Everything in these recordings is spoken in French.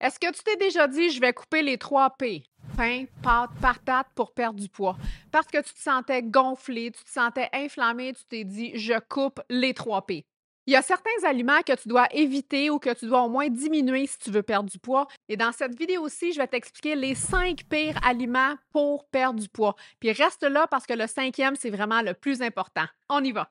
Est-ce que tu t'es déjà dit, je vais couper les trois P? Pain, pâte, patate pour perdre du poids. Parce que tu te sentais gonflé, tu te sentais inflammé, tu t'es dit, je coupe les trois P. Il y a certains aliments que tu dois éviter ou que tu dois au moins diminuer si tu veux perdre du poids. Et dans cette vidéo-ci, je vais t'expliquer les cinq pires aliments pour perdre du poids. Puis reste là parce que le cinquième, c'est vraiment le plus important. On y va.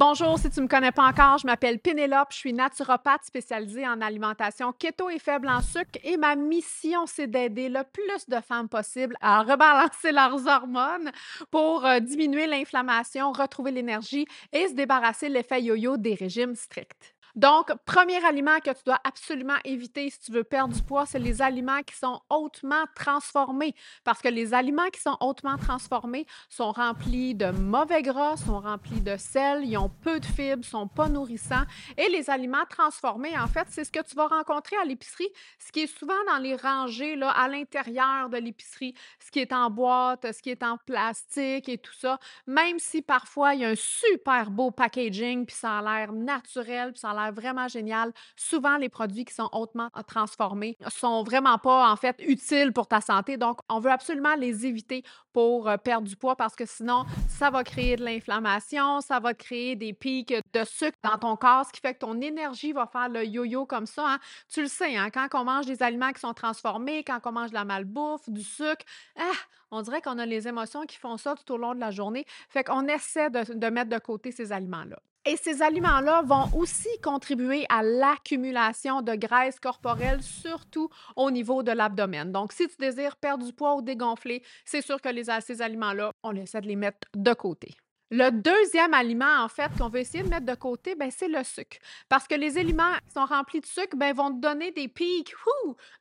Bonjour, si tu ne me connais pas encore, je m'appelle Pénélope, je suis naturopathe spécialisée en alimentation keto et faible en sucre et ma mission, c'est d'aider le plus de femmes possible à rebalancer leurs hormones pour euh, diminuer l'inflammation, retrouver l'énergie et se débarrasser de l'effet yo-yo des régimes stricts. Donc, premier aliment que tu dois absolument éviter si tu veux perdre du poids, c'est les aliments qui sont hautement transformés. Parce que les aliments qui sont hautement transformés sont remplis de mauvais gras, sont remplis de sel, ils ont peu de fibres, sont pas nourrissants. Et les aliments transformés, en fait, c'est ce que tu vas rencontrer à l'épicerie, ce qui est souvent dans les rangées là, à l'intérieur de l'épicerie, ce qui est en boîte, ce qui est en plastique et tout ça. Même si parfois il y a un super beau packaging, puis ça a l'air naturel, puis ça a l'air vraiment génial. Souvent, les produits qui sont hautement transformés sont vraiment pas, en fait, utiles pour ta santé. Donc, on veut absolument les éviter pour euh, perdre du poids parce que sinon, ça va créer de l'inflammation, ça va créer des pics de sucre dans ton corps, ce qui fait que ton énergie va faire le yo-yo comme ça. Hein. Tu le sais, hein, quand on mange des aliments qui sont transformés, quand on mange de la malbouffe, du sucre, ah, on dirait qu'on a les émotions qui font ça tout au long de la journée. Fait qu'on essaie de mettre de côté ces aliments-là. Et ces aliments-là vont aussi contribuer à l'accumulation de graisse corporelle, surtout au niveau de l'abdomen. Donc, si tu désires perdre du poids ou dégonfler, c'est sûr que les, ces aliments-là, on essaie de les mettre de côté. Le deuxième aliment, en fait, qu'on veut essayer de mettre de côté, ben, c'est le sucre. Parce que les aliments qui sont remplis de sucre ben, vont te donner des pics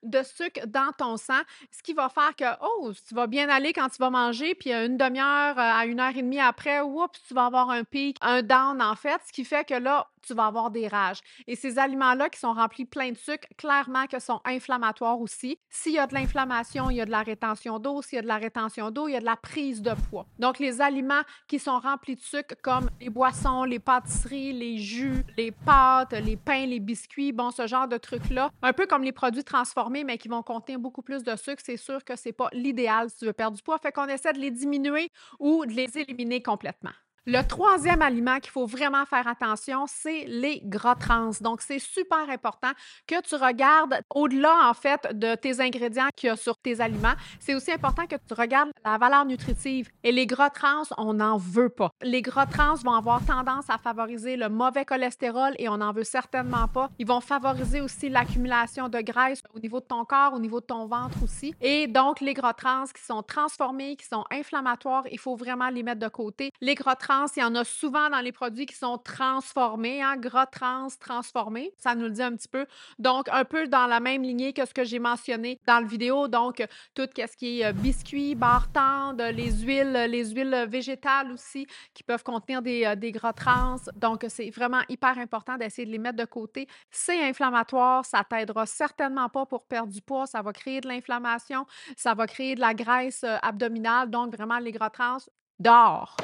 de sucre dans ton sang, ce qui va faire que, oh, tu vas bien aller quand tu vas manger, puis une demi-heure euh, à une heure et demie après, oups, tu vas avoir un pic, un down, en fait, ce qui fait que là, tu vas avoir des rages. Et ces aliments-là qui sont remplis plein de sucre, clairement que sont inflammatoires aussi. S'il y a de l'inflammation, il y a de la rétention d'eau. S'il y a de la rétention d'eau, il y a de la prise de poids. Donc, les aliments qui sont remplis de sucre, comme les boissons, les pâtisseries, les jus, les pâtes, les pains, les biscuits, bon, ce genre de trucs-là, un peu comme les produits transformés, mais qui vont contenir beaucoup plus de sucre, c'est sûr que c'est pas l'idéal si tu veux perdre du poids. Fait qu'on essaie de les diminuer ou de les éliminer complètement. Le troisième aliment qu'il faut vraiment faire attention, c'est les gras trans. Donc, c'est super important que tu regardes au-delà, en fait, de tes ingrédients qu'il y a sur tes aliments. C'est aussi important que tu regardes la valeur nutritive. Et les gras trans, on n'en veut pas. Les gras trans vont avoir tendance à favoriser le mauvais cholestérol et on n'en veut certainement pas. Ils vont favoriser aussi l'accumulation de graisse au niveau de ton corps, au niveau de ton ventre aussi. Et donc, les gras trans qui sont transformés, qui sont inflammatoires, il faut vraiment les mettre de côté. Les gras trans il y en a souvent dans les produits qui sont transformés, hein, gras trans transformés. Ça nous le dit un petit peu. Donc, un peu dans la même lignée que ce que j'ai mentionné dans le vidéo. Donc, tout ce qui est euh, biscuits, barres tendres, les huiles, les huiles végétales aussi qui peuvent contenir des, euh, des gras trans. Donc, c'est vraiment hyper important d'essayer de les mettre de côté. C'est inflammatoire. Ça t'aidera certainement pas pour perdre du poids. Ça va créer de l'inflammation. Ça va créer de la graisse euh, abdominale. Donc, vraiment, les gras trans, dehors.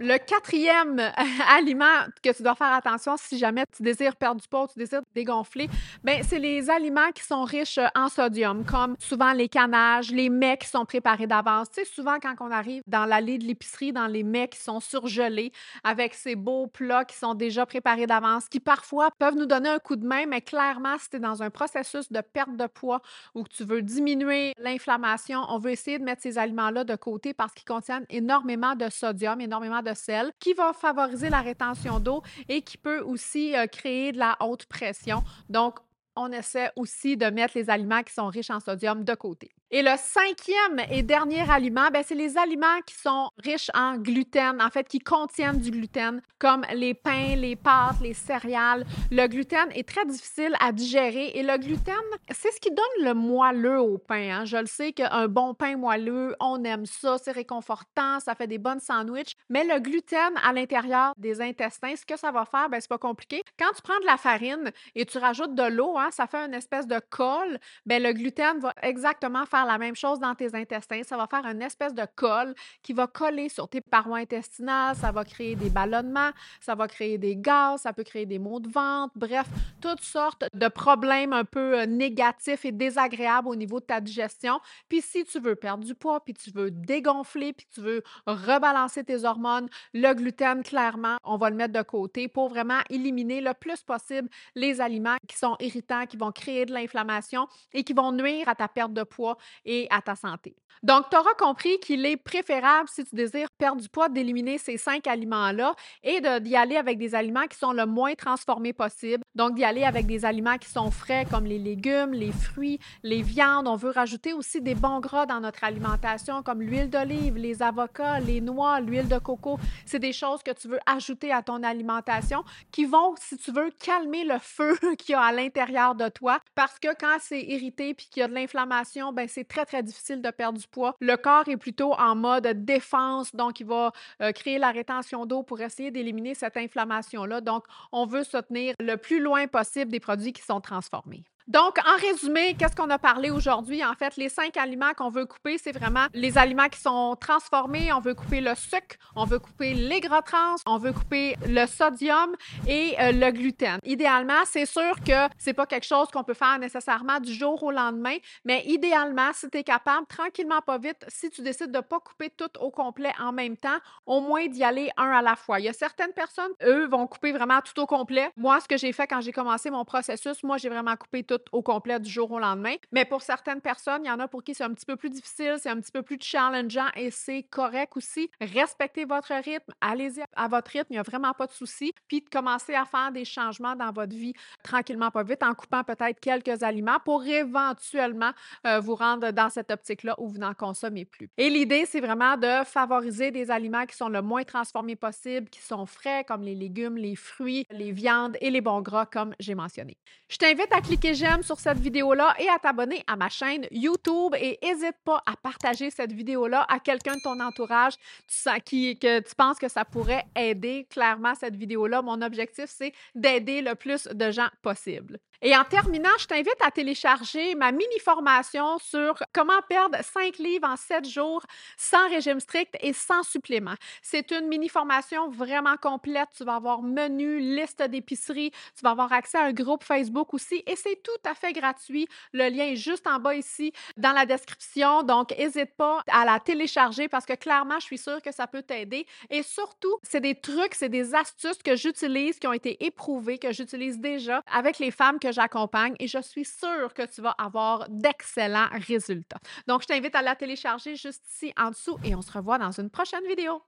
Le quatrième aliment que tu dois faire attention si jamais tu désires perdre du poids, tu désires dégonfler, ben c'est les aliments qui sont riches en sodium, comme souvent les canages, les mets qui sont préparés d'avance. Tu sais, souvent quand on arrive dans l'allée de l'épicerie, dans les mets qui sont surgelés, avec ces beaux plats qui sont déjà préparés d'avance, qui parfois peuvent nous donner un coup de main, mais clairement, si tu es dans un processus de perte de poids ou que tu veux diminuer l'inflammation, on veut essayer de mettre ces aliments-là de côté parce qu'ils contiennent énormément de sodium, énormément de sel qui va favoriser la rétention d'eau et qui peut aussi euh, créer de la haute pression. Donc, on essaie aussi de mettre les aliments qui sont riches en sodium de côté. Et le cinquième et dernier aliment, ben, c'est les aliments qui sont riches en gluten, en fait, qui contiennent du gluten, comme les pains, les pâtes, les céréales. Le gluten est très difficile à digérer et le gluten, c'est ce qui donne le moelleux au pain. Hein. Je le sais qu'un bon pain moelleux, on aime ça, c'est réconfortant, ça fait des bonnes sandwichs. Mais le gluten à l'intérieur des intestins, ce que ça va faire, ben, c'est pas compliqué. Quand tu prends de la farine et tu rajoutes de l'eau, hein, ça fait une espèce de colle. Ben, le gluten va exactement faire la même chose dans tes intestins. Ça va faire une espèce de colle qui va coller sur tes parois intestinales. Ça va créer des ballonnements, ça va créer des gaz, ça peut créer des maux de ventre. Bref, toutes sortes de problèmes un peu euh, négatifs et désagréables au niveau de ta digestion. Puis si tu veux perdre du poids, puis tu veux dégonfler, puis tu veux rebalancer tes hormones, le gluten, clairement, on va le mettre de côté pour vraiment éliminer le plus possible les aliments qui sont irritants, qui vont créer de l'inflammation et qui vont nuire à ta perte de poids et à ta santé. Donc, tu auras compris qu'il est préférable, si tu désires perdre du poids, d'éliminer ces cinq aliments-là et d'y aller avec des aliments qui sont le moins transformés possible. Donc, d'y aller avec des aliments qui sont frais, comme les légumes, les fruits, les viandes. On veut rajouter aussi des bons gras dans notre alimentation, comme l'huile d'olive, les avocats, les noix, l'huile de coco. C'est des choses que tu veux ajouter à ton alimentation qui vont, si tu veux, calmer le feu qu'il y a à l'intérieur de toi. Parce que quand c'est irrité puis qu'il y a de l'inflammation, ben c'est très, très difficile de perdre du poids. Le corps est plutôt en mode défense, donc il va euh, créer la rétention d'eau pour essayer d'éliminer cette inflammation-là. Donc, on veut se tenir le plus loin possible des produits qui sont transformés. Donc, en résumé, qu'est-ce qu'on a parlé aujourd'hui? En fait, les cinq aliments qu'on veut couper, c'est vraiment les aliments qui sont transformés. On veut couper le sucre, on veut couper les gras trans, on veut couper le sodium et euh, le gluten. Idéalement, c'est sûr que c'est pas quelque chose qu'on peut faire nécessairement du jour au lendemain, mais idéalement, si tu es capable, tranquillement, pas vite, si tu décides de pas couper tout au complet en même temps, au moins d'y aller un à la fois. Il y a certaines personnes, eux, vont couper vraiment tout au complet. Moi, ce que j'ai fait quand j'ai commencé mon processus, moi, j'ai vraiment coupé tout au complet du jour au lendemain. Mais pour certaines personnes, il y en a pour qui c'est un petit peu plus difficile, c'est un petit peu plus challengeant et c'est correct aussi. Respectez votre rythme, allez-y à votre rythme, il n'y a vraiment pas de souci. Puis de commencer à faire des changements dans votre vie tranquillement, pas vite, en coupant peut-être quelques aliments pour éventuellement euh, vous rendre dans cette optique-là où vous n'en consommez plus. Et l'idée, c'est vraiment de favoriser des aliments qui sont le moins transformés possible, qui sont frais, comme les légumes, les fruits, les viandes et les bons gras, comme j'ai mentionné. Je t'invite à cliquer sur cette vidéo-là et à t'abonner à ma chaîne YouTube. Et n'hésite pas à partager cette vidéo-là à quelqu'un de ton entourage qui, que tu penses que ça pourrait aider. Clairement, cette vidéo-là, mon objectif, c'est d'aider le plus de gens possible. Et en terminant, je t'invite à télécharger ma mini-formation sur comment perdre 5 livres en 7 jours sans régime strict et sans supplément. C'est une mini-formation vraiment complète. Tu vas avoir menu, liste d'épicerie, tu vas avoir accès à un groupe Facebook aussi et c'est tout à fait gratuit. Le lien est juste en bas ici dans la description. Donc, n'hésite pas à la télécharger parce que clairement, je suis sûre que ça peut t'aider. Et surtout, c'est des trucs, c'est des astuces que j'utilise, qui ont été éprouvées, que j'utilise déjà avec les femmes que j'accompagne et je suis sûre que tu vas avoir d'excellents résultats. Donc, je t'invite à la télécharger juste ici en dessous et on se revoit dans une prochaine vidéo.